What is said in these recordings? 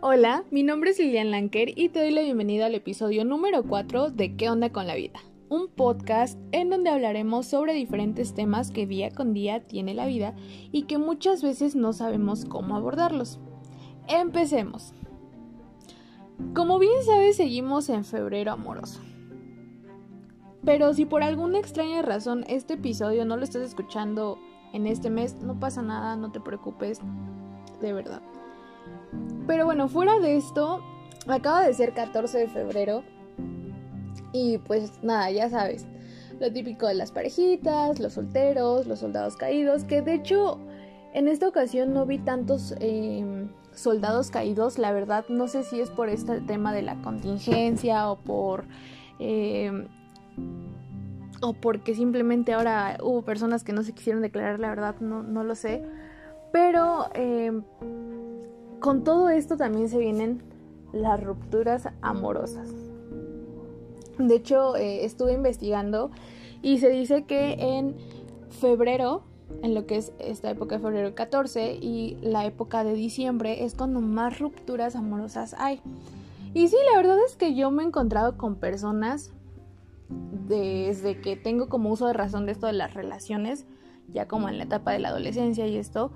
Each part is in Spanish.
Hola, mi nombre es Lilian Lanker y te doy la bienvenida al episodio número 4 de ¿Qué onda con la vida? Un podcast en donde hablaremos sobre diferentes temas que día con día tiene la vida y que muchas veces no sabemos cómo abordarlos. Empecemos. Como bien sabes, seguimos en febrero amoroso. Pero si por alguna extraña razón este episodio no lo estás escuchando en este mes, no pasa nada, no te preocupes, de verdad. Pero bueno, fuera de esto, acaba de ser 14 de febrero y pues nada, ya sabes, lo típico de las parejitas, los solteros, los soldados caídos, que de hecho en esta ocasión no vi tantos em, soldados caídos, la verdad no sé si es por este tema de la contingencia o por... Em, o porque simplemente ahora hubo personas que no se quisieron declarar, la verdad no, no lo sé. Pero em, con todo esto también se vienen las rupturas amorosas. De hecho, eh, estuve investigando y se dice que en febrero, en lo que es esta época de febrero 14 y la época de diciembre, es cuando más rupturas amorosas hay. Y sí, la verdad es que yo me he encontrado con personas desde que tengo como uso de razón de esto de las relaciones, ya como en la etapa de la adolescencia y esto,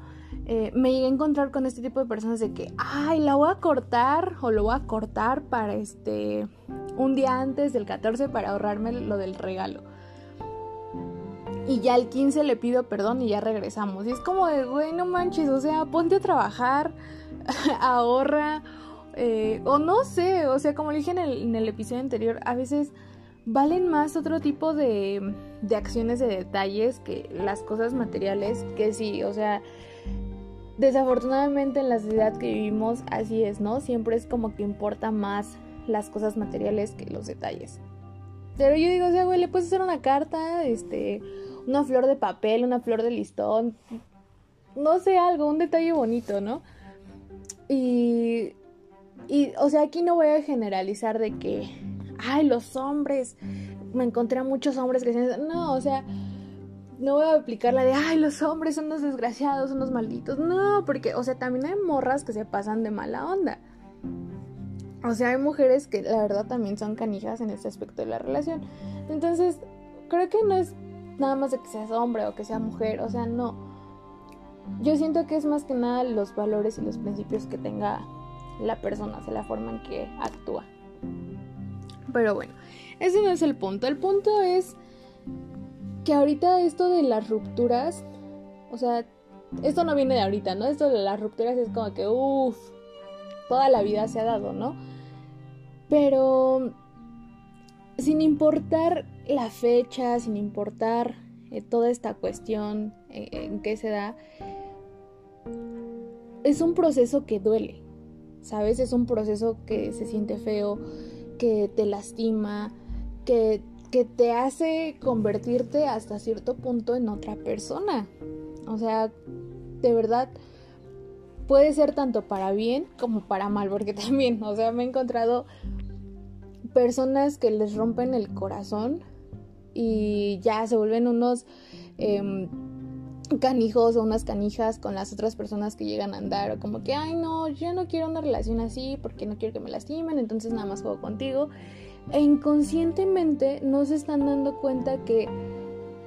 eh, me llegué a encontrar con este tipo de personas de que, ay, la voy a cortar o lo voy a cortar para este, un día antes del 14 para ahorrarme lo del regalo. Y ya el 15 le pido perdón y ya regresamos. Y es como de, güey, no manches, o sea, ponte a trabajar, ahorra, eh, o no sé, o sea, como dije en el, en el episodio anterior, a veces valen más otro tipo de, de acciones, de detalles que las cosas materiales, que sí, o sea, desafortunadamente en la sociedad que vivimos así es, ¿no? Siempre es como que importa más las cosas materiales que los detalles. Pero yo digo, o sea, güey, le puedes hacer una carta, este, una flor de papel, una flor de listón, no sé, algo, un detalle bonito, ¿no? Y, y, o sea, aquí no voy a generalizar de que ay, los hombres, me encontré a muchos hombres que no, o sea, no voy a aplicar la de, ay, los hombres son unos desgraciados, son unos malditos. No, porque, o sea, también hay morras que se pasan de mala onda. O sea, hay mujeres que la verdad también son canijas en este aspecto de la relación. Entonces, creo que no es nada más de que seas hombre o que sea mujer, o sea, no. Yo siento que es más que nada los valores y los principios que tenga la persona, o sea, la forma en que actúa. Pero bueno, ese no es el punto. El punto es que ahorita esto de las rupturas, o sea, esto no viene de ahorita, ¿no? Esto de las rupturas es como que, uff, toda la vida se ha dado, ¿no? Pero sin importar la fecha, sin importar eh, toda esta cuestión en, en qué se da, es un proceso que duele, ¿sabes? Es un proceso que se siente feo, que te lastima, que, que te hace convertirte hasta cierto punto en otra persona. O sea, de verdad, puede ser tanto para bien como para mal, porque también, o sea, me he encontrado personas que les rompen el corazón y ya se vuelven unos em, canijos o unas canijas con las otras personas que llegan a andar o como que, ay no, yo no quiero una relación así porque no quiero que me lastimen, entonces nada más juego contigo. E inconscientemente no se están dando cuenta que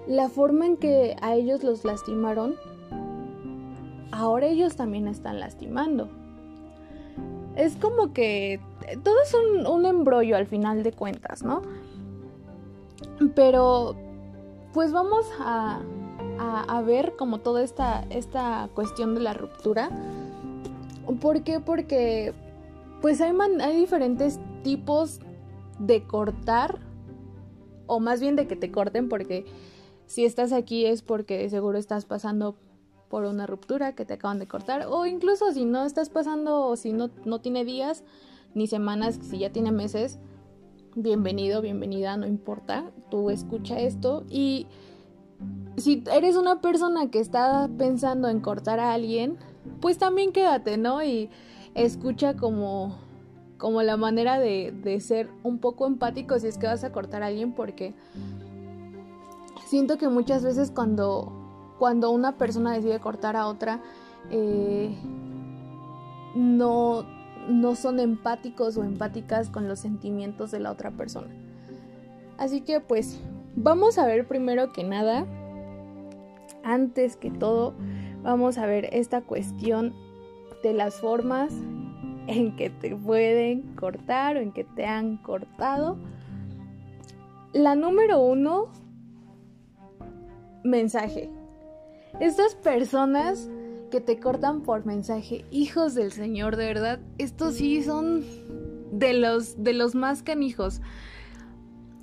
la forma en que a ellos los lastimaron, ahora ellos también están lastimando. Es como que todo es un, un embrollo al final de cuentas, ¿no? Pero, pues vamos a, a, ver como toda esta, esta cuestión de la ruptura. ¿Por qué? Porque pues hay, hay diferentes tipos de cortar, o más bien de que te corten, porque si estás aquí es porque seguro estás pasando por una ruptura que te acaban de cortar, o incluso si no estás pasando, o si no, no tiene días ni semanas, si ya tiene meses, bienvenido, bienvenida, no importa, tú escucha esto y si eres una persona que está pensando en cortar a alguien, pues también quédate, ¿no? Y escucha como, como la manera de, de ser un poco empático si es que vas a cortar a alguien porque siento que muchas veces cuando, cuando una persona decide cortar a otra, eh, no, no son empáticos o empáticas con los sentimientos de la otra persona. Así que pues vamos a ver primero que nada, antes que todo, vamos a ver esta cuestión de las formas en que te pueden cortar o en que te han cortado. La número uno, mensaje. Estas personas que te cortan por mensaje, hijos del Señor, de verdad, estos sí son de los, de los más canijos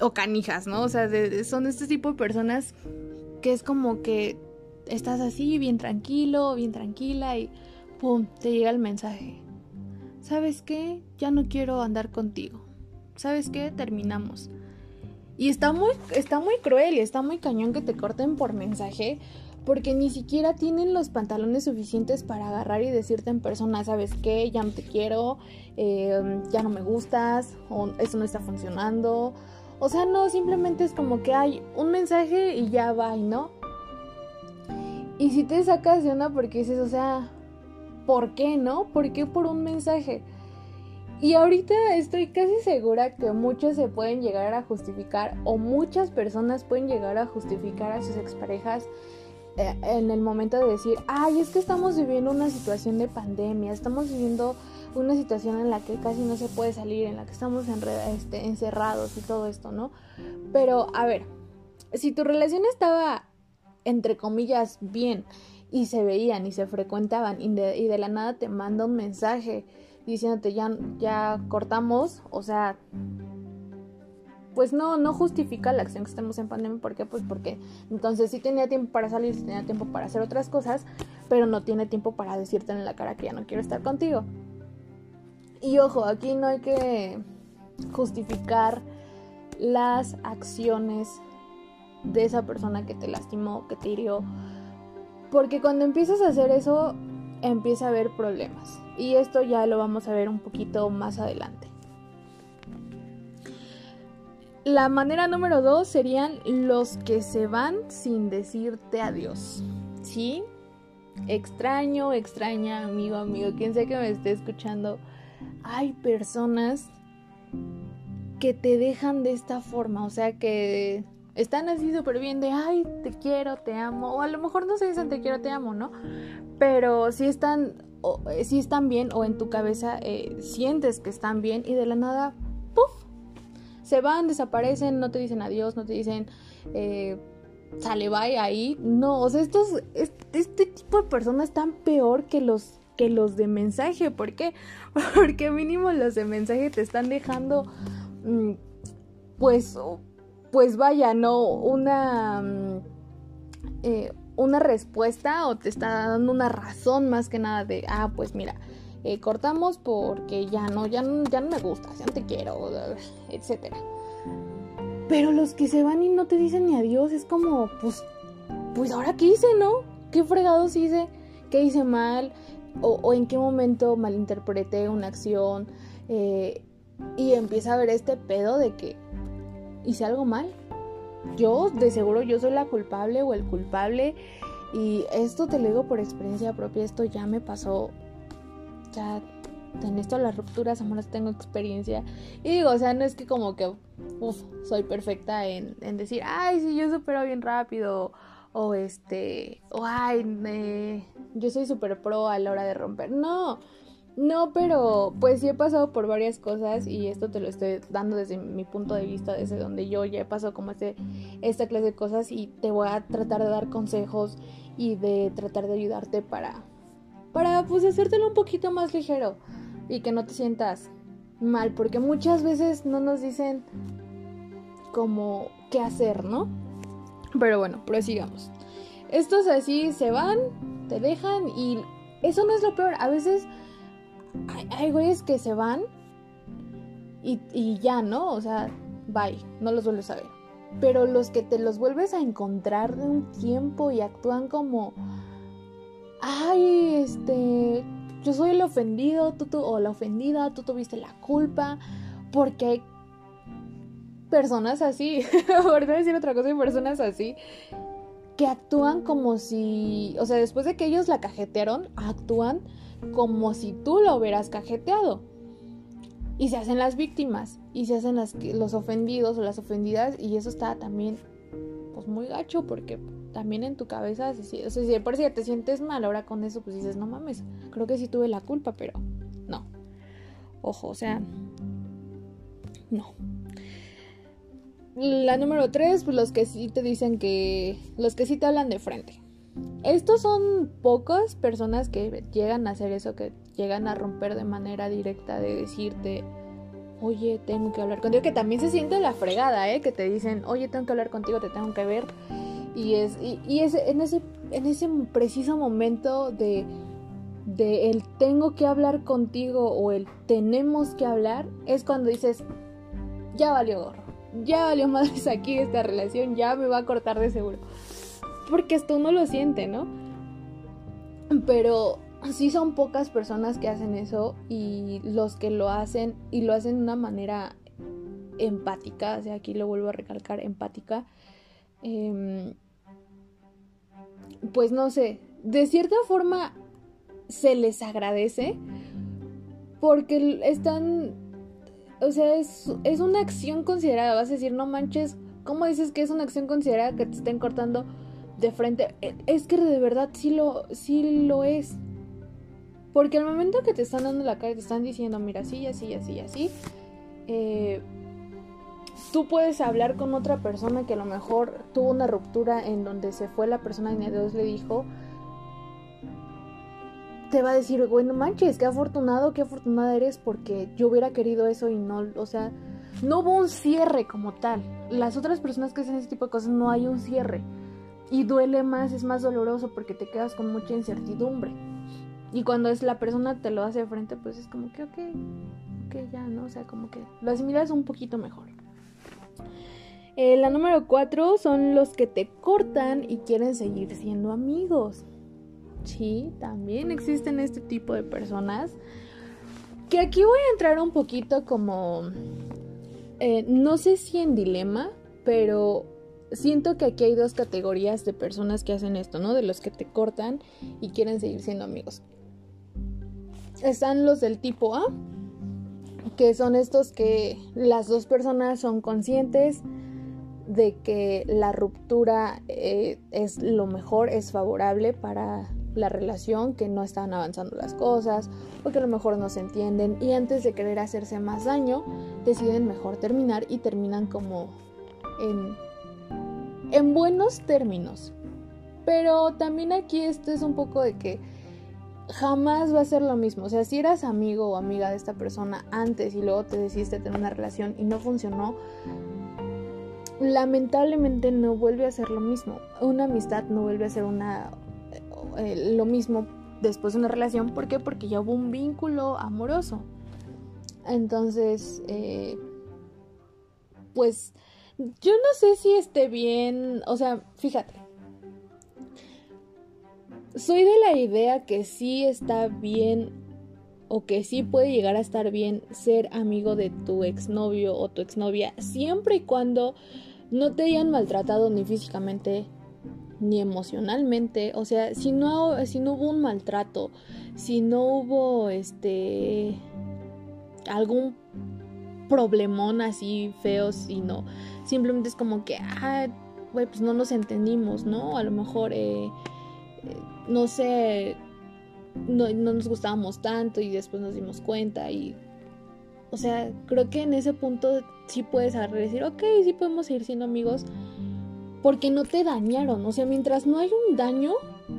o canijas, ¿no? O sea, son este tipo de personas que es como que estás así, bien tranquilo, bien tranquila y ¡pum! te llega el mensaje. ¿Sabes qué? Ya no quiero andar contigo. ¿Sabes qué? Terminamos. Y está muy, está muy cruel y está muy cañón que te corten por mensaje porque ni siquiera tienen los pantalones suficientes para agarrar y decirte en persona, ¿sabes qué? Ya no te quiero, em, ya no me gustas, eso no está funcionando. O sea, no, simplemente es como que hay un mensaje y ya va, ¿no? Y si te sacas de una porque dices, o sea, ¿por qué no? ¿Por qué por un mensaje? Y ahorita estoy casi segura que muchos se pueden llegar a justificar o muchas personas pueden llegar a justificar a sus exparejas eh, en el momento de decir, ay, es que estamos viviendo una situación de pandemia, estamos viviendo una situación en la que casi no se puede salir, en la que estamos este, encerrados y todo esto, ¿no? Pero, a ver, si tu relación estaba, entre comillas, bien, y se veían y se frecuentaban, y de, la nada te manda un mensaje diciéndote ya, ya cortamos, o sea, pues no, no justifica la acción que estemos en pandemia. ¿Por qué? Pues porque entonces sí tenía tiempo para salir, sí tenía tiempo para hacer otras cosas, pero no tiene tiempo para decirte en la cara que ya no quiero estar contigo. Y ojo, aquí no hay que justificar las acciones de esa persona que te lastimó, que te hirió. Porque cuando empiezas a hacer eso, empieza a haber problemas. Y esto ya lo vamos a ver un poquito más adelante. La manera número dos serían los que se van sin decirte adiós. ¿Sí? Extraño, extraña, amigo, amigo, quien sea que me esté escuchando. Hay personas que te dejan de esta forma, o sea que están así súper bien de, ay, te quiero, te amo, o a lo mejor no se dicen te quiero, te amo, ¿no? Pero si están, eh, si están bien o en tu cabeza eh, sientes que están bien y de la nada se van, desaparecen, no te dicen adiós, no te dicen eh, sale, bye ahí. No, o sea, estos, este, tipo de personas están peor que los que los de mensaje. ¿Por qué? Porque mínimo los de mensaje te están dejando, mm, pues, pues vaya, no, una, mm, eh, una respuesta o te está dando una razón más que nada de, ah, pues mira, eh, cortamos porque ya no, ya no, ya no me gusta, ya no te quiero, etcétera. Pero los que se van y no te dicen ni adiós, es como, pues, pues ahora qué hice, ¿no? ¿Qué fregados hice? ¿Qué hice mal? O, en qué momento malinterpreté una acción. Eh, y empieza a ver este pedo de que hice algo mal. Yo, de seguro, yo soy la culpable o el culpable. Y esto te lo digo por experiencia propia, esto ya me pasó ya en esto las rupturas amorosas tengo experiencia. Y digo, o sea, no es que como que, uff, soy perfecta en, en decir, ay, sí, yo supero bien rápido. O este, o ay, yo soy súper pro a la hora de romper. No, no, pero pues sí he pasado por varias cosas y esto te lo estoy dando desde mi punto de vista, desde donde yo ya he pasado como este, esta clase de cosas y te voy a tratar de dar consejos y de tratar de ayudarte para, para pues hacértelo un poquito más ligero y que no te sientas mal, porque muchas veces no nos dicen como qué hacer, ¿no? Pero bueno, prosigamos. Estos así se van, te dejan y eso no es lo peor. A veces hay, güeyes que se van y, ya, ¿no? O sea, bye, no los vuelves a ver. Pero los que te los vuelves a encontrar de un tiempo y actúan como ay, este, yo soy el ofendido, tú, tú, o la ofendida, tú tuviste la culpa, porque hay personas así, por decir otra cosa, hay personas así, que actúan como si, o sea, después de que ellos la cajetearon, actúan como si tú lo hubieras cajeteado. y se hacen las víctimas y se hacen los ofendidos o las ofendidas y eso está también pues muy gacho porque también en tu cabeza, o sea, si por si te sientes mal ahora con eso, pues dices, no mames, creo que sí tuve la culpa, pero no. Ojo, o sea, no. La número tres, pues los que sí te dicen que, los que sí te hablan de frente. Estos son pocas personas que llegan a hacer eso, que llegan a romper de manera directa, de decirte, oye, tengo que hablar contigo, que también se siente la fregada, ¿eh? Que te dicen, oye, tengo que hablar contigo, te tengo que ver. Y es, y, es en, ese, en ese preciso momento de, de el tengo que hablar contigo o el tenemos que hablar, es cuando dices, ya valió gorro, ya valió madres aquí esta relación, ya me va a cortar de seguro. Porque esto uno lo siente, ¿no? Pero sí son pocas personas que hacen eso y los que lo hacen y lo hacen de una manera empática, o sea, aquí lo vuelvo a recalcar, empática, em, pues no sé, de cierta forma se les agradece porque están, o sea, es, es una acción considerada, vas a decir, no manches, ¿cómo dices que es una acción considerada que te estén cortando de frente? E, es que de verdad sí lo, sí lo es. Porque al momento que te están dando la cara, te están diciendo, mira, así, así, así, así, eh, tú puedes hablar con otra persona que a lo mejor tuvo una ruptura en donde se fue la persona y Dios le dijo, te va a decir, bueno, manches, qué afortunado, qué afortunada eres porque yo hubiera querido eso y no, o sea, no hubo un cierre como tal. Las otras personas que hacen ese tipo de cosas no hay un cierre. Y duele más, es más doloroso porque te quedas con mucha incertidumbre. Y cuando es la persona te lo hace de frente, pues es como que, ok, ok, ya, ¿no? O sea, como que lo asimilas un poquito mejor. Eh, la número cuatro son los que te cortan y quieren seguir siendo amigos. Sí, también existen este tipo de personas. Que aquí voy a entrar un poquito como... Eh, no sé si en dilema, pero siento que aquí hay dos categorías de personas que hacen esto, ¿no? De los que te cortan y quieren seguir siendo amigos están los del tipo A, que son estos que las dos personas son conscientes de que la ruptura eh, es lo mejor, es favorable para la relación, que no están avanzando las cosas o que a lo mejor no se entienden y antes de querer hacerse más daño deciden mejor terminar y terminan como en, en buenos términos. Pero también aquí esto es un poco de que jamás va a ser lo mismo. O sea, si eras amigo o amiga de esta persona antes y luego te decidiste tener una relación y no funcionó, lamentablemente no vuelve a ser lo mismo. Una amistad no vuelve a ser una eh, lo mismo después de una relación. ¿Por qué? Porque ya hubo un vínculo amoroso. Entonces, eh, pues yo no sé si esté bien. O sea, fíjate soy de la idea que sí está bien o que sí puede llegar a estar bien ser amigo de tu exnovio o tu exnovia siempre y cuando no te hayan maltratado ni físicamente ni emocionalmente, o sea, si no si no hubo un maltrato, si no hubo este algún problemón así feo, sino simplemente es como que ah, güey, pues no nos entendimos, ¿no? A lo mejor eh, no sé, no, nos gustábamos tanto y después nos dimos cuenta y... O sea, creo que en ese punto sí puedes decir, ok, sí podemos seguir siendo amigos porque no te dañaron. O sea, mientras no haya un daño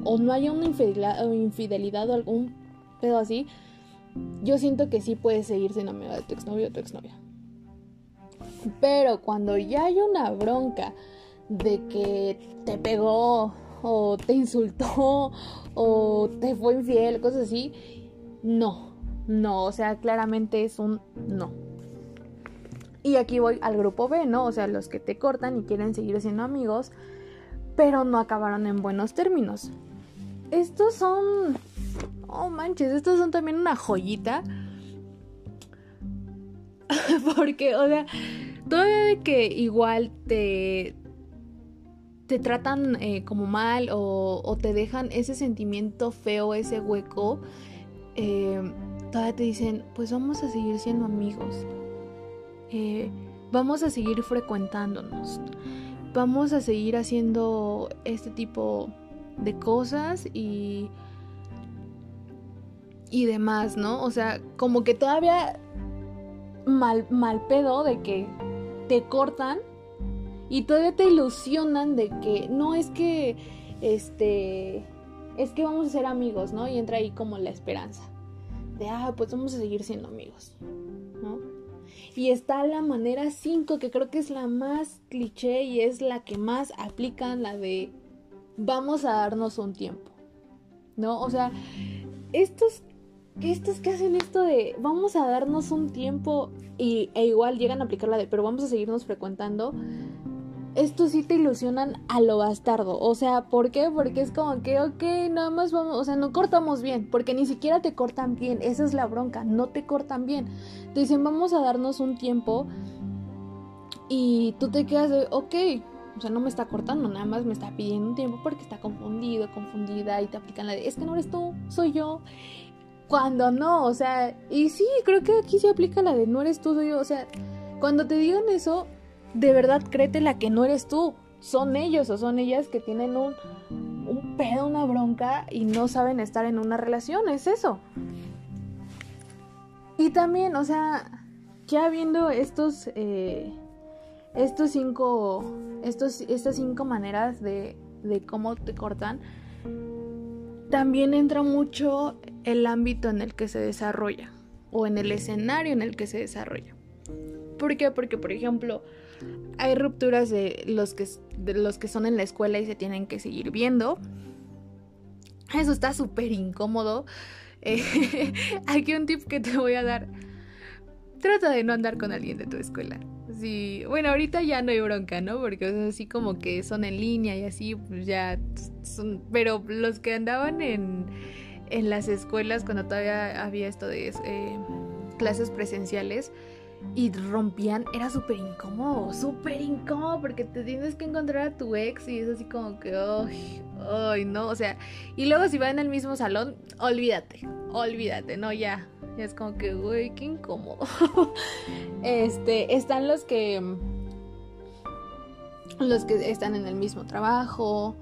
o no haya una infidelidad o, infidelidad o algún pedo así, yo siento que sí puedes seguir siendo amigo de tu exnovio o tu exnovia. Pero cuando ya hay una bronca de que te pegó o te insultó o te fue infiel, cosas así. No, no, o sea, claramente es un no. Y aquí voy al grupo B, ¿no? O sea, los que te cortan y quieren seguir siendo amigos, pero no acabaron en buenos términos. Estos son... Oh manches, estos son también una joyita. Porque, o sea, todavía de que igual te, te tratan eh, como mal o, te dejan ese sentimiento feo, ese hueco, eh, todavía te dicen, pues vamos a seguir siendo amigos. Eh, vamos a seguir frecuentándonos. Vamos a seguir haciendo este tipo de cosas y y demás, ¿no? O sea, como que todavía mal, mal pedo de que cortan y todavía te ilusionan de que no es que este es que vamos a ser amigos, ¿no? Y entra ahí como la esperanza de ah, pues vamos a seguir siendo amigos, ¿no? Y está la manera 5 que creo que es la más cliché y es la que más aplican la de vamos a darnos un tiempo. ¿No? O sea, estos estos que hacen esto de vamos a darnos un tiempo y, e igual llegan a aplicar la de pero vamos a seguirnos frecuentando, estos sí te ilusionan a lo bastardo. O sea, ¿por qué? Porque es como que, ok, nada más vamos, o sea, no cortamos bien, porque ni siquiera te cortan bien, esa es la bronca, no te cortan bien. Te dicen, vamos a darnos un tiempo y tú te quedas de, ok, o sea, no me está cortando, nada más me está pidiendo un tiempo porque está confundido, confundida y te aplican la de, es que no eres tú, soy yo. Cuando no, o sea, y sí, creo que aquí se aplica la de no eres tú, soy yo, o sea, cuando te digan eso, de verdad créete la que no eres tú, son ellos o son ellas que tienen un, un pedo, una bronca y no saben estar en una relación, es eso. Y también, o sea, ya viendo estos, eh, estos cinco, estos, estas cinco maneras de, de cómo te cortan, también entra mucho el ámbito en el que se desarrolla o en el escenario en el que se desarrolla. ¿Por qué? Porque, por ejemplo, hay rupturas de los que, de los que son en la escuela y se tienen que seguir viendo. Eso está súper incómodo. Eh, aquí un tip que te voy a dar. Trata de no andar con alguien de tu escuela. Sí, bueno, ahorita ya no hay bronca, ¿no? Porque es así como que son en línea y así, pues ya. Pero los que andaban en, en las escuelas cuando todavía había esto de eh, clases presenciales y rompían, era súper incómodo, súper incómodo porque te tienes que encontrar a tu ex y es así como que, ay, ay, no, o sea, y luego si van en el mismo salón, olvídate, olvídate, no, ya, ya es como que, güey, qué incómodo. este, están los que, los que están en el mismo trabajo,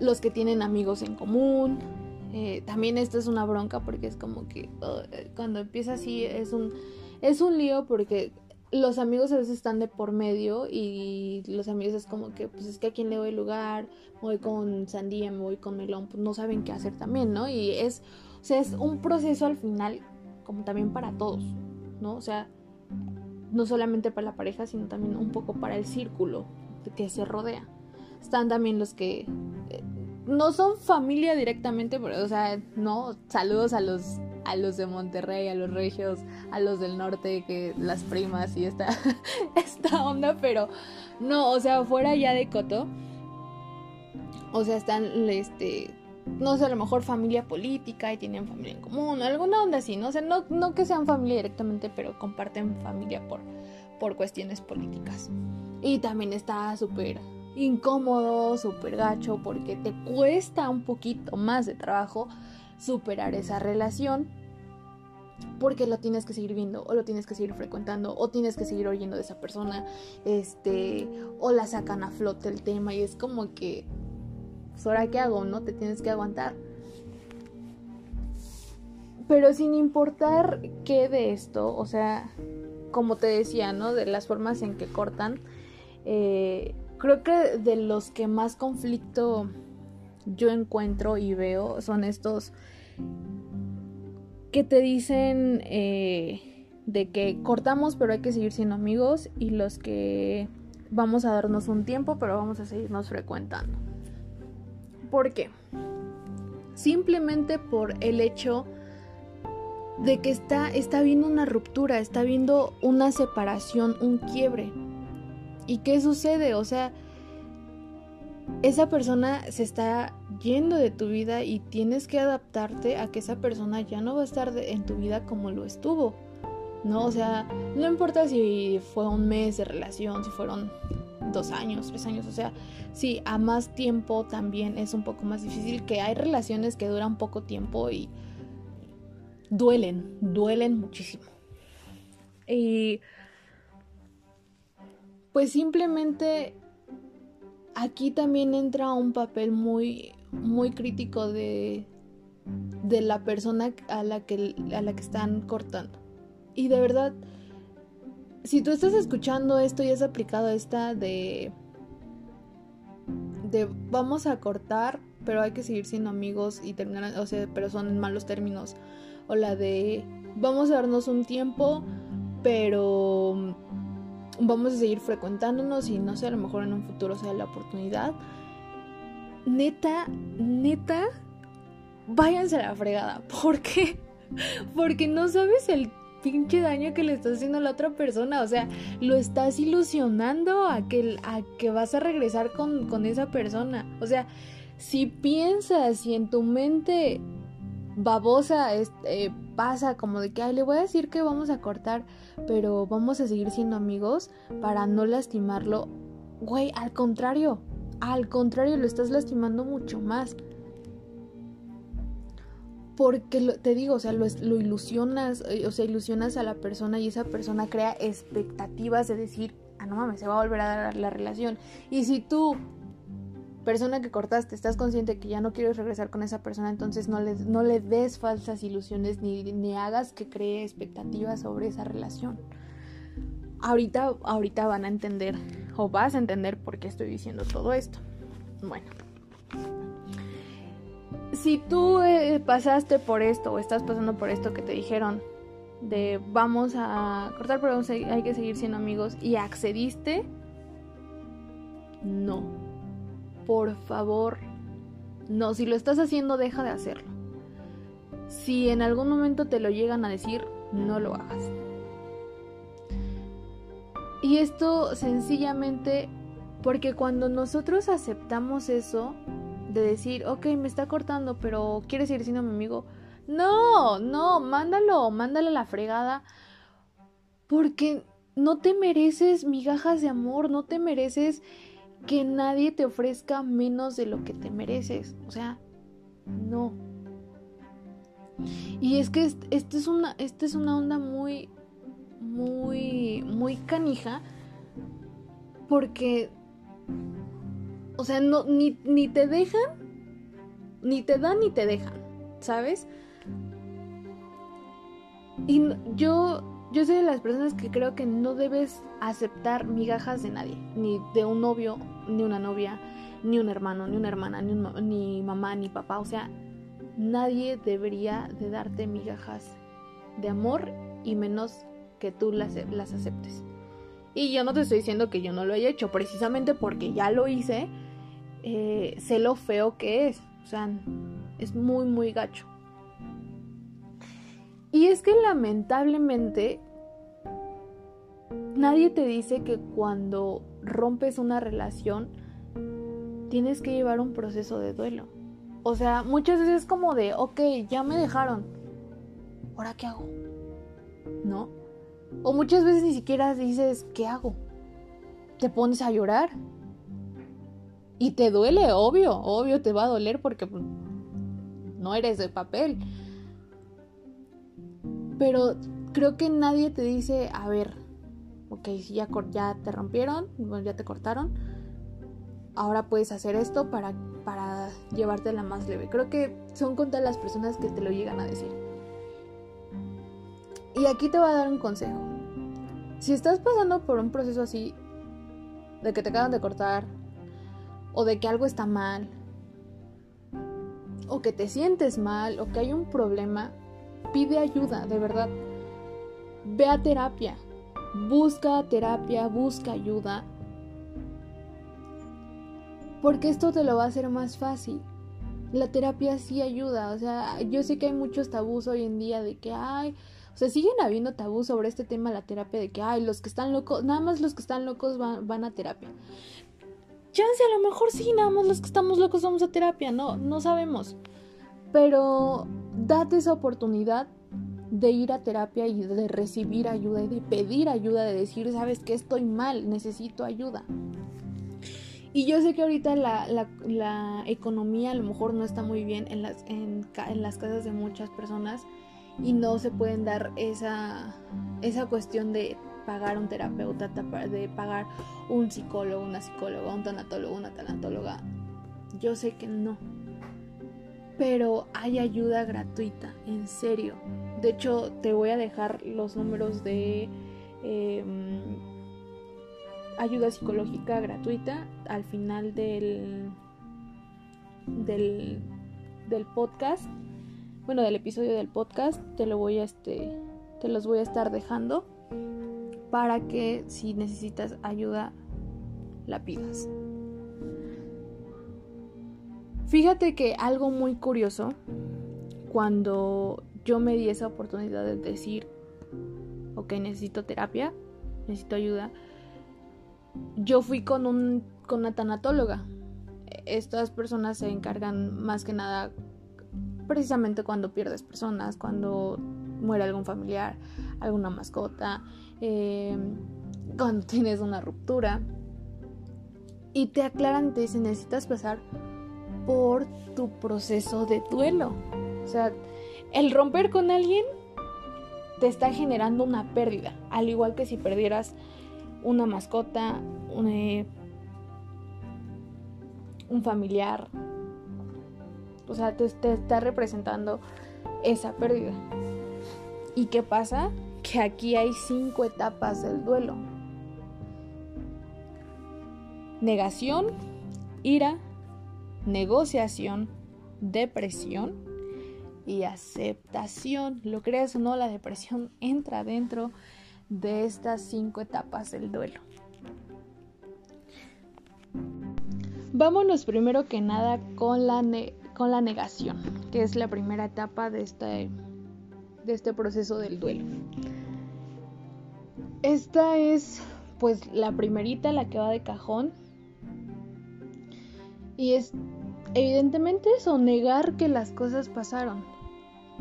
los que tienen amigos en común, eh, también esto es una bronca porque es como que cuando empieza así es un, es un lío porque los amigos a veces están de por medio y los amigos es como que, pues es que a quién le doy lugar, voy con sandía, me voy con melón, pues no saben qué hacer también, ¿no? Y es, o sea, es un proceso al final como también para todos, ¿no? O sea, no solamente para la pareja, sino también un poco para el círculo que se rodea. Están también los que eh, no son familia directamente, pero, o sea, no, saludos a los a los de Monterrey, a los regios, a los del norte, que las primas y esta, esta onda, pero no, o sea, fuera ya de Coto, o sea, están, este, no sé, a lo mejor familia política y tienen familia en común, alguna onda así, ¿no? O sea, no, no que sean familia directamente, pero comparten familia por, por cuestiones políticas. Y también está súper incómodo, súper gacho, porque te cuesta un poquito más de trabajo superar esa relación porque lo tienes que seguir viendo o lo tienes que seguir frecuentando o tienes que seguir oyendo de esa persona este o la sacan a flote el tema y es como que pues ahora qué hago no te tienes que aguantar. Pero sin importar qué de esto o sea como te decía no de las formas en que cortan eh, creo que de los que más conflicto yo encuentro y veo son estos que te dicen eh, de que cortamos pero hay que seguir siendo amigos y los que vamos a darnos un tiempo pero vamos a seguirnos frecuentando. ¿Por qué? Simplemente por el hecho de que está, está viendo una ruptura, está viendo una separación, un quiebre. ¿Y qué sucede? O sea, esa persona se está yendo de tu vida y tienes que adaptarte a que esa persona ya no va a estar en tu vida como lo estuvo. ¿No? O sea, no importa si fue un mes de relación, si fueron dos años, tres años, o sea, sí, a más tiempo también es un poco más difícil, que hay relaciones que duran poco tiempo y, duelen, duelen muchísimo. Y pues simplemente aquí también entra un papel muy, muy crítico de, de la persona a la, que, a la que están cortando. Y de verdad, si tú estás escuchando esto y has aplicado esta de de vamos a cortar, pero hay que seguir siendo amigos y terminar, o sea, pero son en malos términos. O la de vamos a darnos un tiempo, pero vamos a seguir frecuentándonos y no sé, a lo mejor en un futuro sea la oportunidad. Neta, neta, váyanse a la fregada. ¿Por qué? Porque no sabes el pinche daño que le estás haciendo a la otra persona. O sea, lo estás ilusionando a que, a que vas a regresar con, con esa persona. O sea, si piensas y en tu mente babosa eh, pasa como de que, ay, le voy a decir que vamos a cortar, pero vamos a seguir siendo amigos para no lastimarlo. Güey, al contrario, al contrario, lo estás lastimando mucho más. Porque te digo, o sea, lo, lo, ilusionas, eh, o sea, ilusionas a la persona y esa persona crea expectativas de decir, ah, no mames, se va a volver a dar la relación. Y si tú persona que cortaste, estás consciente que ya no quieres regresar con esa persona, entonces no le, no le des falsas ilusiones ni, ni hagas que cree expectativas sobre esa relación. Ahorita, ahorita van a entender o vas a entender por qué estoy diciendo todo esto. Bueno. Si tú eh, pasaste por esto o estás pasando por esto que te dijeron de vamos a cortar pero hay que seguir siendo amigos y accediste, no por favor, no, si lo estás haciendo, deja de hacerlo. Si en algún momento te lo llegan a decir, no lo hagas. Y esto sencillamente porque cuando nosotros aceptamos eso, de decir, ok, me está cortando, pero quieres ir siendo mi amigo, no, no, mándalo, mándale la fregada, porque no te mereces migajas de amor, no te mereces que nadie te ofrezca menos de lo que te mereces. O sea, no. Y es que esta es una, esta es una onda muy, muy, muy canija. Porque, o sea, no, ni, ni te dejan, ni te dan ni te dejan, ¿sabes? Y yo yo soy de las personas que creo que no debes aceptar migajas de nadie, ni de un novio, ni una novia, ni un hermano, ni una hermana, ni, ni mamá, ni papá. O sea, nadie debería de darte migajas de amor y menos que tú las, las aceptes. Y yo no te estoy diciendo que yo no lo haya hecho, precisamente porque ya lo hice, eh, sé lo feo que es. O sea, es muy, muy gacho. Y es que lamentablemente nadie te dice que cuando rompes una relación tienes que llevar un proceso de duelo. O sea, muchas veces es como de, ok, ya me dejaron. ¿Ahora qué hago? ¿No? O muchas veces ni siquiera dices, ¿qué hago? Te pones a llorar. Y te duele, obvio, obvio te va a doler porque pues, no eres de papel. Pero creo que nadie te dice, a ver, ok, si ya, ya te rompieron, ya te cortaron, ahora puedes hacer esto para, para llevártela más leve. Creo que son contadas las personas que te lo llegan a decir. Y aquí te voy a dar un consejo. Si estás pasando por un proceso así, de que te acaban de cortar, o de que algo está mal, o que te sientes mal, o que hay un problema, pide ayuda, de verdad. Ve a terapia, busca terapia, busca ayuda. Porque esto te lo va a hacer más fácil. La terapia sí ayuda, o sea, yo sé que hay muchos tabús hoy en día de que hay, o sea, siguen habiendo tabús sobre este tema la terapia de que hay los que están locos, nada más los que están locos van, van a terapia. Chance, a lo mejor sí, nada más los que estamos locos vamos a terapia, no, no sabemos. Pero date esa oportunidad de ir a terapia y de recibir ayuda y de pedir ayuda, de decir, sabes que estoy mal, necesito ayuda. Y yo sé que ahorita la, la, economía a lo mejor no está muy bien en las, en, en las casas de muchas personas y no se pueden dar esa, esa cuestión de pagar un terapeuta, de pagar un psicólogo, una psicóloga, un tanatólogo, una tanatóloga. Yo sé que no. Pero hay ayuda gratuita, en serio. De hecho, te voy a dejar los números de em, ayuda psicológica gratuita al final del, del, del podcast. Bueno, del episodio del podcast. Te lo voy a este. Te los voy a estar dejando para que si necesitas ayuda la pidas. Fíjate que algo muy curioso, cuando yo me di esa oportunidad de decir, ok, necesito terapia, necesito ayuda, yo fui con, un, con una tanatóloga. Estas personas se encargan más que nada precisamente cuando pierdes personas, cuando muere algún familiar, alguna mascota, eh, cuando tienes una ruptura. Y te aclaran, te dicen, necesitas pasar por tu proceso de duelo. O sea, el romper con alguien te está generando una pérdida, al igual que si perdieras una mascota, un, eh, familiar. O sea, te está representando esa pérdida. ¿Y qué pasa? Que aquí hay cinco etapas del duelo. Negación, ira, negociación, depresión y aceptación. Lo creas o no, la depresión entra dentro de estas cinco etapas del duelo. Vámonos primero que nada con la, con la negación, que es la primera etapa de este, de este proceso del duelo. Esta es pues la primerita, la que va de cajón. Y es evidentemente eso, negar que las cosas pasaron.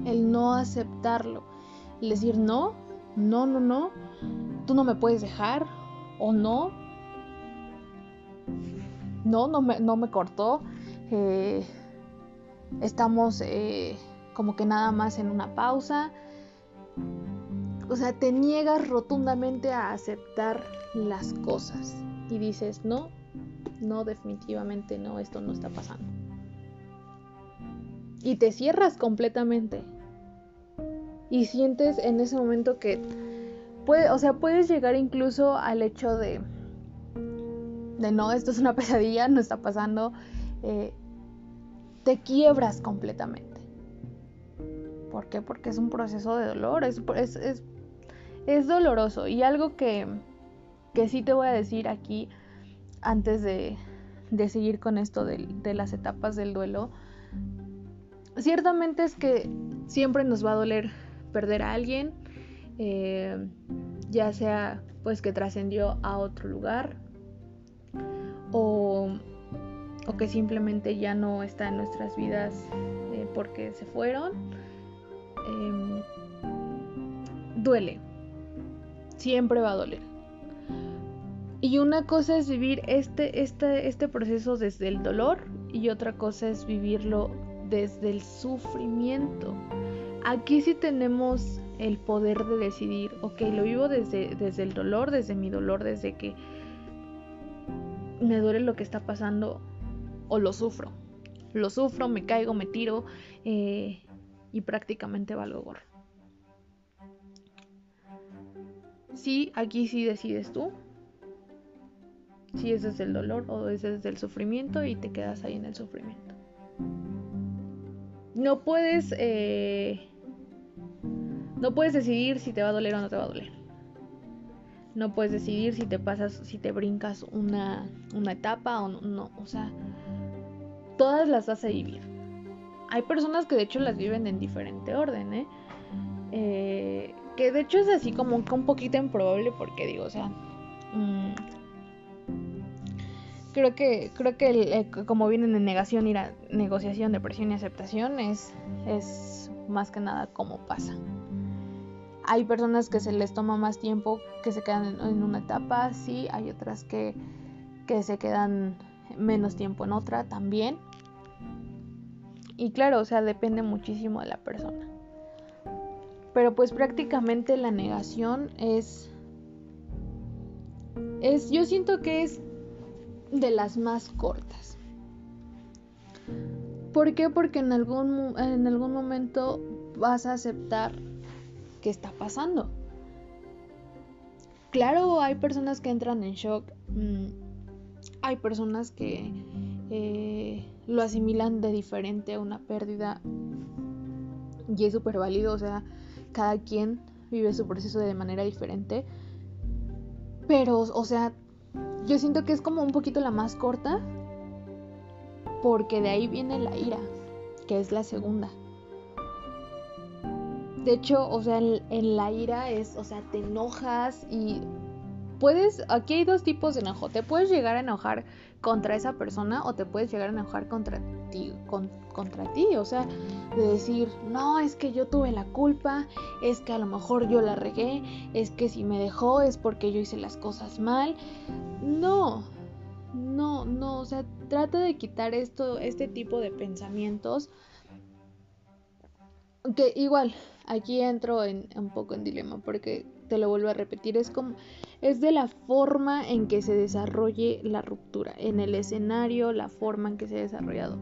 El no aceptarlo. El decir no, no, no, no, tú no me puedes dejar. O no. No, no me, no me cortó. Eh, estamos eh, como que nada más en una pausa. O sea, te niegas rotundamente a aceptar las cosas. Y dices, no, no, definitivamente no, esto no está pasando. Y te cierras completamente. Y sientes en ese momento que o sea, puedes llegar incluso al hecho de de no, esto es una pesadilla, no está pasando. Eh, te quiebras completamente. ¿Por qué? Porque es un proceso de dolor, es, es, doloroso. Y algo que, que, sí te voy a decir aquí, antes de, seguir con esto de, las etapas del duelo, ciertamente es que siempre nos va a doler perder a alguien, eh, ya sea pues que trascendió a otro lugar o o que simplemente ya no está en nuestras vidas eh, porque se fueron, em, duele. Siempre va a doler. Y una cosa es vivir este, este, este proceso desde el dolor y otra cosa es vivirlo desde el sufrimiento. Aquí sí tenemos el poder de decidir, ok, lo vivo desde, desde el dolor, desde mi dolor, desde que me duele lo que está pasando, o lo sufro. Lo sufro, me caigo, me tiro eh, y prácticamente valgo gorro. Sí, aquí sí decides tú. Si es el dolor o es el sufrimiento y te quedas ahí en el sufrimiento. No puedes, eh, no puedes decidir si te va a doler o no te va a doler. No puedes decidir si te pasas, si te brincas una, una etapa o no, no. O sea, todas las vas a vivir. Hay personas que de hecho las viven en diferente orden, ¿eh? eh que de hecho es así como un poquito improbable porque digo, o sea, mm, creo que creo que como vienen en negación y la negociación, depresión y aceptación es es más que nada como pasa. Hay personas que se les toma más tiempo, que se quedan en, en una etapa, sí, hay otras que, que se quedan menos tiempo en otra también. Y claro, o sea, depende muchísimo de la persona. Pero pues prácticamente la negación es... Es, yo siento que es de las más cortas. ¿Por qué? Porque en algún, en algún momento vas a aceptar que está pasando. Claro, hay personas que entran en shock. Mm, hay personas que eh, lo asimilan de diferente a una pérdida. Y es súper válido. O sea, cada quien vive su proceso de manera diferente. Pero, o sea, yo siento que es como un poquito la más corta porque de ahí viene la ira, que es la segunda. De hecho, o sea, en, la ira es, o sea, te enojas y puedes, aquí hay dos tipos de enojo. Te puedes llegar a enojar contra esa persona o te puedes llegar a enojar contra ti, contra ti. O sea, de decir, no, es que yo tuve la culpa, es que a lo mejor yo la regué, es que si me dejó es porque yo hice las cosas mal. No, no, no, o sea, trata de quitar esto, este tipo de pensamientos. Que igual, aquí entro en, un poco en dilema, porque te lo vuelvo a repetir, es como, es de la forma en que se desarrolle la ruptura, en el escenario, la forma en que se ha desarrollado.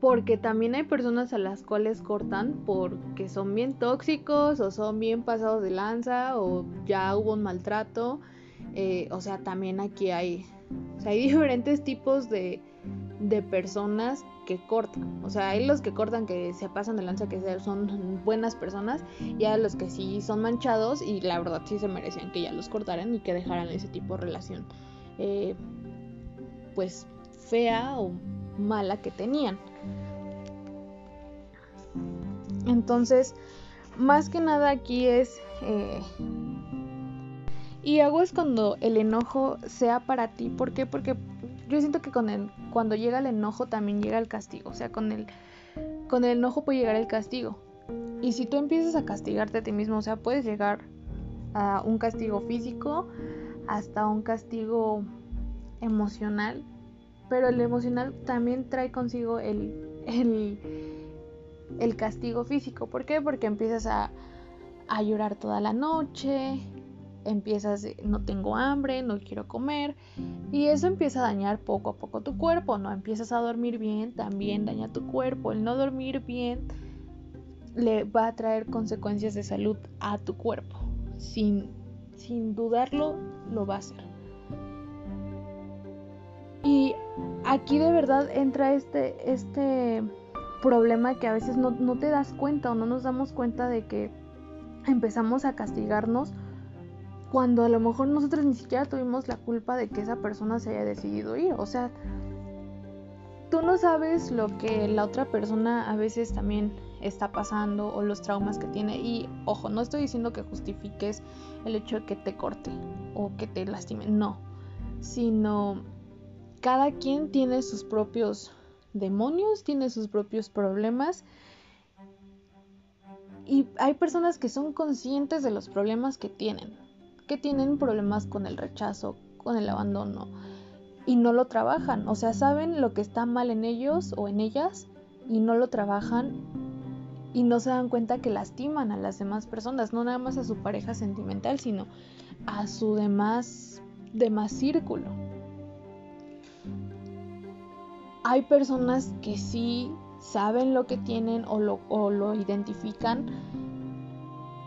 Porque también hay personas a las cuales cortan porque son bien tóxicos o son bien pasados de lanza o ya hubo un maltrato eh, o sea, también aquí hay, hay diferentes tipos de, de personas que cortan. O sea, hay los que cortan que se pasan de lanza, que son buenas personas, y hay los que sí son manchados y la verdad sí se merecían que ya los cortaran y que dejaran ese tipo de relación, eh, pues fea o mala que tenían. Entonces, más que nada aquí es eh, y hago es cuando el enojo sea para ti. ¿Por qué? Porque yo siento que con el, cuando llega el enojo también llega el castigo. O sea, con el, con el enojo puede llegar el castigo. Y si tú empiezas a castigarte a ti mismo, o sea, puedes llegar a un castigo físico hasta un castigo emocional. Pero el emocional también trae consigo el, el, el castigo físico. ¿Por qué? Porque empiezas a, a llorar toda la noche, empiezas, no tengo hambre, no quiero comer, y eso empieza a dañar poco a poco tu cuerpo, ¿no? Empiezas a dormir bien, también daña tu cuerpo. El no dormir bien le va a traer consecuencias de salud a tu cuerpo. Sin, sin dudarlo, lo va a hacer. Y aquí de verdad entra este, este problema que a veces no, no te das cuenta o no nos damos cuenta de que empezamos a castigarnos cuando a lo mejor nosotros ni siquiera tuvimos la culpa de que esa persona se haya decidido ir. O sea, tú no sabes lo que la otra persona a veces también está pasando o los traumas que tiene. Y ojo, no estoy diciendo que justifiques el hecho de que te corte o que te lastime, no. Sino cada quien tiene sus propios demonios, tiene sus propios problemas. Y hay personas que son conscientes de los problemas que tienen que tienen problemas con el rechazo, con el abandono y no lo trabajan. O sea, saben lo que está mal en ellos o en ellas y no lo trabajan y no se dan cuenta que lastiman a las demás personas, no nada más a su pareja sentimental, sino a su demás, demás círculo. Hay personas que sí saben lo que tienen o lo, o lo identifican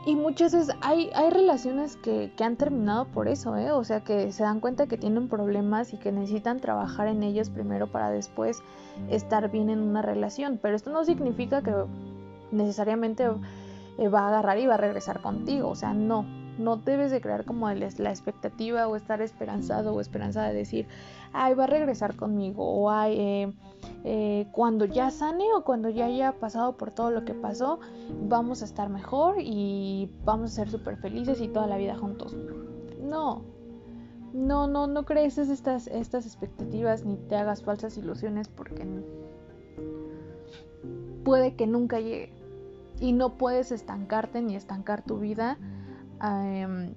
y muchas veces hay, hay relaciones que, que, han terminado por eso, ¿eh? O sea, que se dan cuenta que tienen problemas y que necesitan trabajar en ellos primero para después estar bien en una relación. Pero esto no significa que necesariamente eh, va a agarrar y va a regresar contigo. O sea, no. No debes de crear como la expectativa o estar esperanzado o esperanzada de decir, ay, va a regresar conmigo. O ay, eh, eh, cuando ya sane o cuando ya haya pasado por todo lo que pasó, vamos a estar mejor y vamos a ser súper felices y toda la vida juntos. No, no, no, no crees estas, estas expectativas ni te hagas falsas ilusiones porque puede que nunca llegue. Y no puedes estancarte ni estancar tu vida em,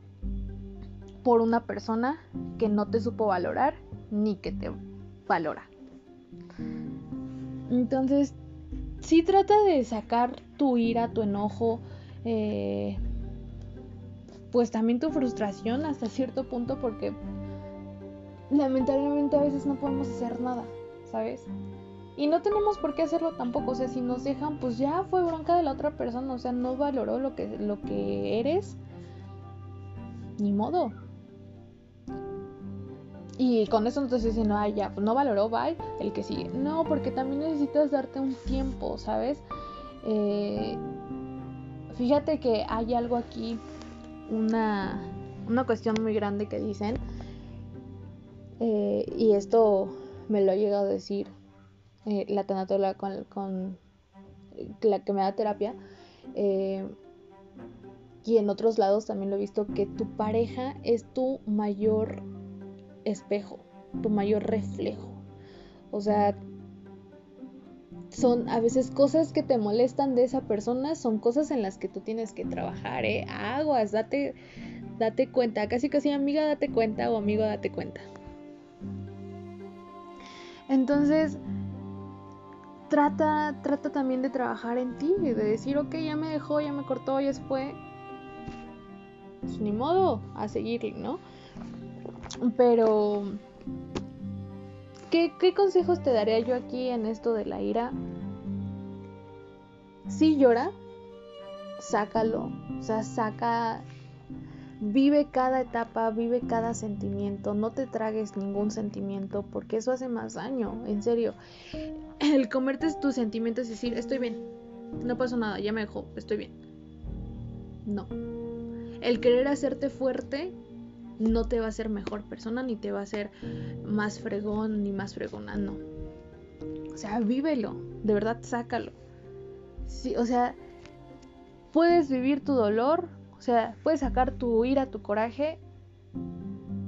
por una persona que no te supo valorar ni que te valora. Entonces, sí trata de sacar tu ira, tu enojo, eh, pues también tu frustración hasta cierto punto porque lamentablemente a veces no podemos hacer nada, ¿sabes? Y no tenemos por qué hacerlo tampoco, o sea, si nos dejan, pues ya fue bronca de la otra persona, o sea, no valoró lo que, lo que eres, ni modo. Y con eso no te estoy diciendo, ay, ya, pues no valoró, bye, el que sigue. No, porque también necesitas darte un tiempo, ¿sabes? Eh, fíjate que hay algo aquí, una, una cuestión muy grande que dicen, eh, y esto me lo ha llegado a decir eh, la tanatóloga con, la que me da terapia. Eh, y en otros lados también lo he visto que tu pareja es tu mayor espejo, tu mayor reflejo. O sea, son a veces cosas que te molestan de esa persona, son cosas en las que tú tienes que trabajar, ¿eh? Aguas, date, date cuenta, casi casi amiga, date cuenta o amigo, date cuenta. Entonces, trata, trata también de trabajar en ti, de decir, ok, ya me dejó, ya me cortó, ya se fue. Pues ni modo, a seguirle, ¿no? Pero, ¿qué, ¿qué consejos te daría yo aquí en esto de la ira? Si llora, sácalo, o sea, saca Vive cada etapa, vive cada sentimiento, no te tragues ningún sentimiento porque eso hace más daño, en serio. El comerte tus sentimientos y decir, estoy bien, no pasó nada, ya me dejó, estoy bien. No. El querer hacerte fuerte no te va a hacer mejor persona, ni te va a hacer más fregón, ni más fregona, no. O sea, vívelo, de verdad sácalo. Sí, o sea, puedes vivir tu dolor, o sea, puedes sacar tu ira, tu coraje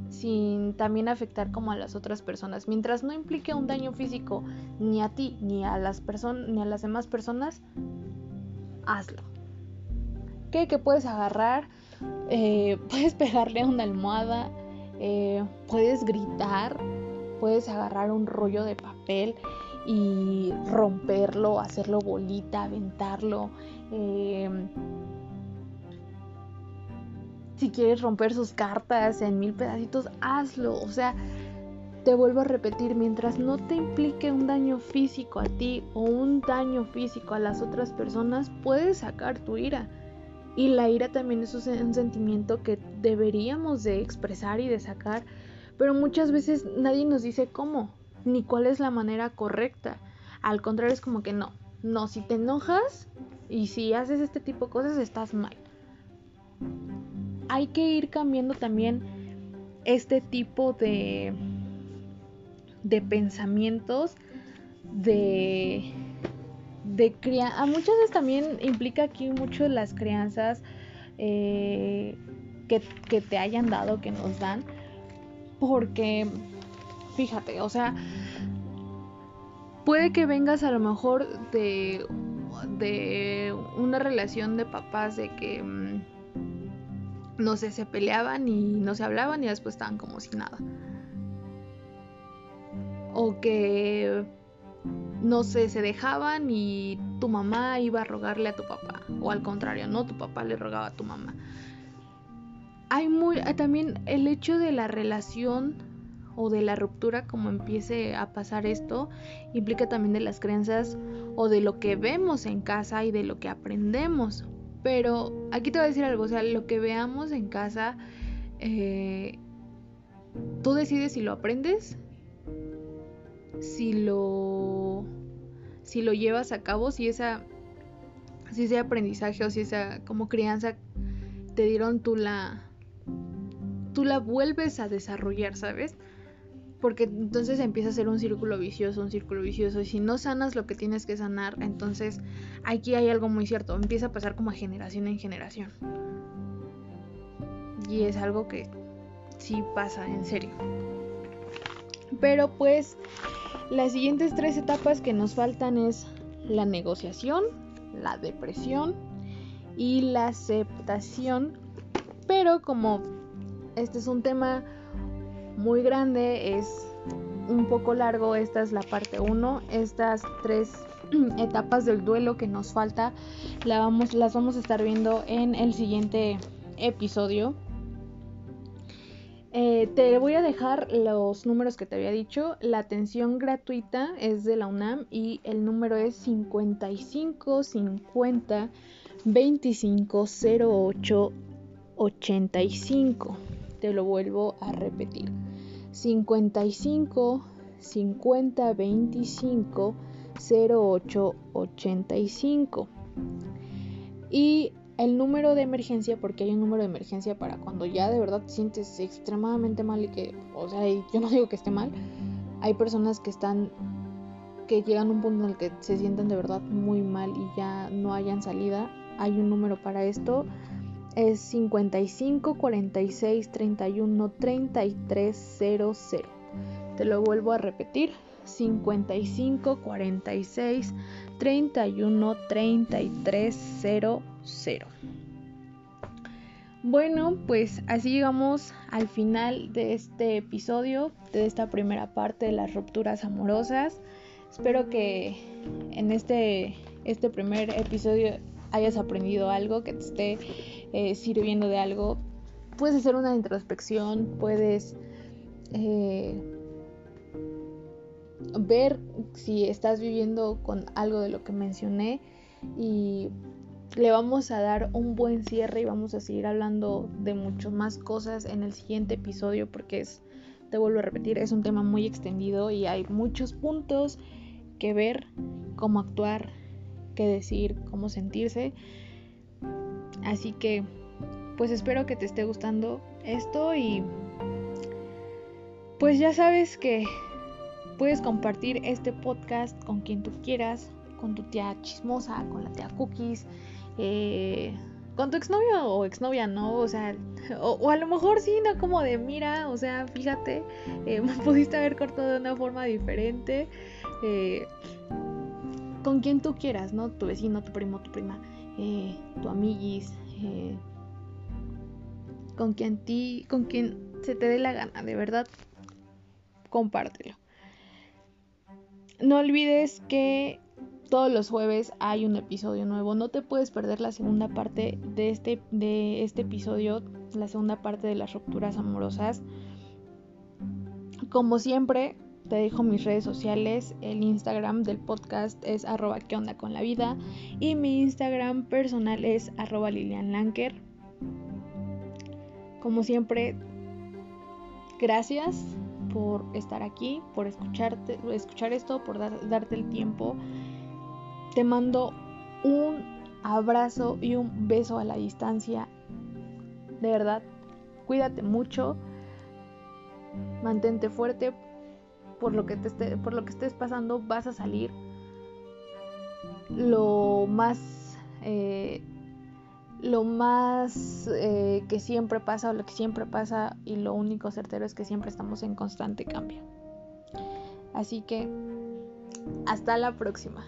sin también afectar como a las otras personas. Mientras no implique un daño físico ni a ti ni a las personas ni a las demás personas, hazlo. ¿Qué? Que puedes agarrar, eh, puedes pegarle a una almohada, eh, puedes gritar, puedes agarrar un rollo de papel y romperlo, hacerlo bolita, aventarlo. Eh, si quieres romper sus cartas en mil pedacitos, hazlo. O sea, te vuelvo a repetir, mientras no te implique un daño físico a ti o un daño físico a las otras personas, puedes sacar tu ira. Y la ira también es un sentimiento que deberíamos de expresar y de sacar, pero muchas veces nadie nos dice cómo, ni cuál es la manera correcta. Al contrario, es como que no, no, si te enojas y si haces este tipo de cosas, estás mal hay que ir cambiando también este tipo de, de pensamientos, de, de crianza. A muchas veces también implica aquí mucho las crianzas eh, que, que te hayan dado, que nos dan, porque fíjate, o sea, puede que vengas a lo mejor de, de una relación de papás de que mm, no sé, se peleaban y no se hablaban y después estaban como si nada. O que, no sé, se dejaban y tu mamá iba a rogarle a tu papá. O al contrario, no, tu papá le rogaba a tu mamá. Hay muy, también el hecho de la relación o de la ruptura, como empiece a pasar esto, implica también de las creencias o de lo que vemos en casa y de lo que aprendemos. Pero aquí te voy a decir algo, o sea, lo que veamos en casa, eh, tú decides si lo aprendes, si lo, si lo llevas a cabo, si esa, si ese aprendizaje o si esa como crianza te dieron, tú la, tú la vuelves a desarrollar, ¿sabes? porque entonces empieza a ser un círculo vicioso, un círculo vicioso, y si no sanas lo que tienes que sanar, entonces aquí hay algo muy cierto, empieza a pasar como generación en generación. Y es algo que sí pasa, en serio. Pero pues las siguientes tres etapas que nos faltan es la negociación, la depresión y la aceptación. Pero como este es un tema muy grande, es un poco largo, esta es la parte 1, estas tres etapas del duelo que nos falta las vamos a estar viendo en el siguiente episodio. Eh, te voy a dejar los números que te había dicho. La atención gratuita es de la UNAM y el número es 55 50 25 08 85. Te lo vuelvo a repetir. 55 50 25 08 85. Y el número de emergencia, porque hay un número de emergencia para cuando ya de verdad te sientes extremadamente mal y que, o sea, yo no digo que esté mal, hay personas que están, que llegan a un punto en el que se sienten de verdad muy mal y ya no hayan salida. Hay un número para esto, es 55 46 31 33 00. Te lo vuelvo a repetir, 55 46 31 33 00. Bueno, pues así llegamos al final de este episodio, de esta primera parte de las rupturas amorosas. Espero que en este, este primer episodio hayas aprendido algo, que te esté eh, sirviendo de algo. Puedes hacer una introspección, puedes eh, ver si estás viviendo con algo de lo que mencioné y le vamos a dar un buen cierre y vamos a seguir hablando de muchas más cosas en el siguiente episodio porque es, te vuelvo a repetir, es un tema muy extendido y hay muchos puntos que ver, cómo actuar, qué decir, cómo sentirse. Así que, pues espero que te esté gustando esto y pues ya sabes que puedes compartir este podcast con quien tú quieras, con tu tía chismosa, con la tía cookies, eh, con tu exnovio o exnovia, ¿no? O sea, o, a lo mejor sí, no como de, mira, o sea, fíjate, eh, pudiste haber cortado de una forma diferente. Eh, con quien tú quieras, ¿no? Tu vecino, tu primo, tu prima, eh, tu amiguis, con quien ti, con quien se te dé la gana, de verdad, compártelo. No olvides que todos los jueves hay un episodio nuevo. No te puedes perder la segunda parte de este, de este episodio, la segunda parte de las rupturas amorosas. Como siempre, te dejo mis redes sociales. El Instagram del podcast es arroba que onda con la vida. Y mi Instagram personal es arroba Lilian Lanker. Como siempre, gracias por estar aquí, por escucharte, escuchar esto, por darte el tiempo te mando un abrazo y un beso a la distancia. De verdad, cuídate mucho. Mantente fuerte. Por lo que, te esté, por lo que estés pasando, vas a salir lo más. Eh, lo más eh, que siempre pasa o lo que siempre pasa y lo único certero es que siempre estamos en constante cambio. Así que hasta la próxima.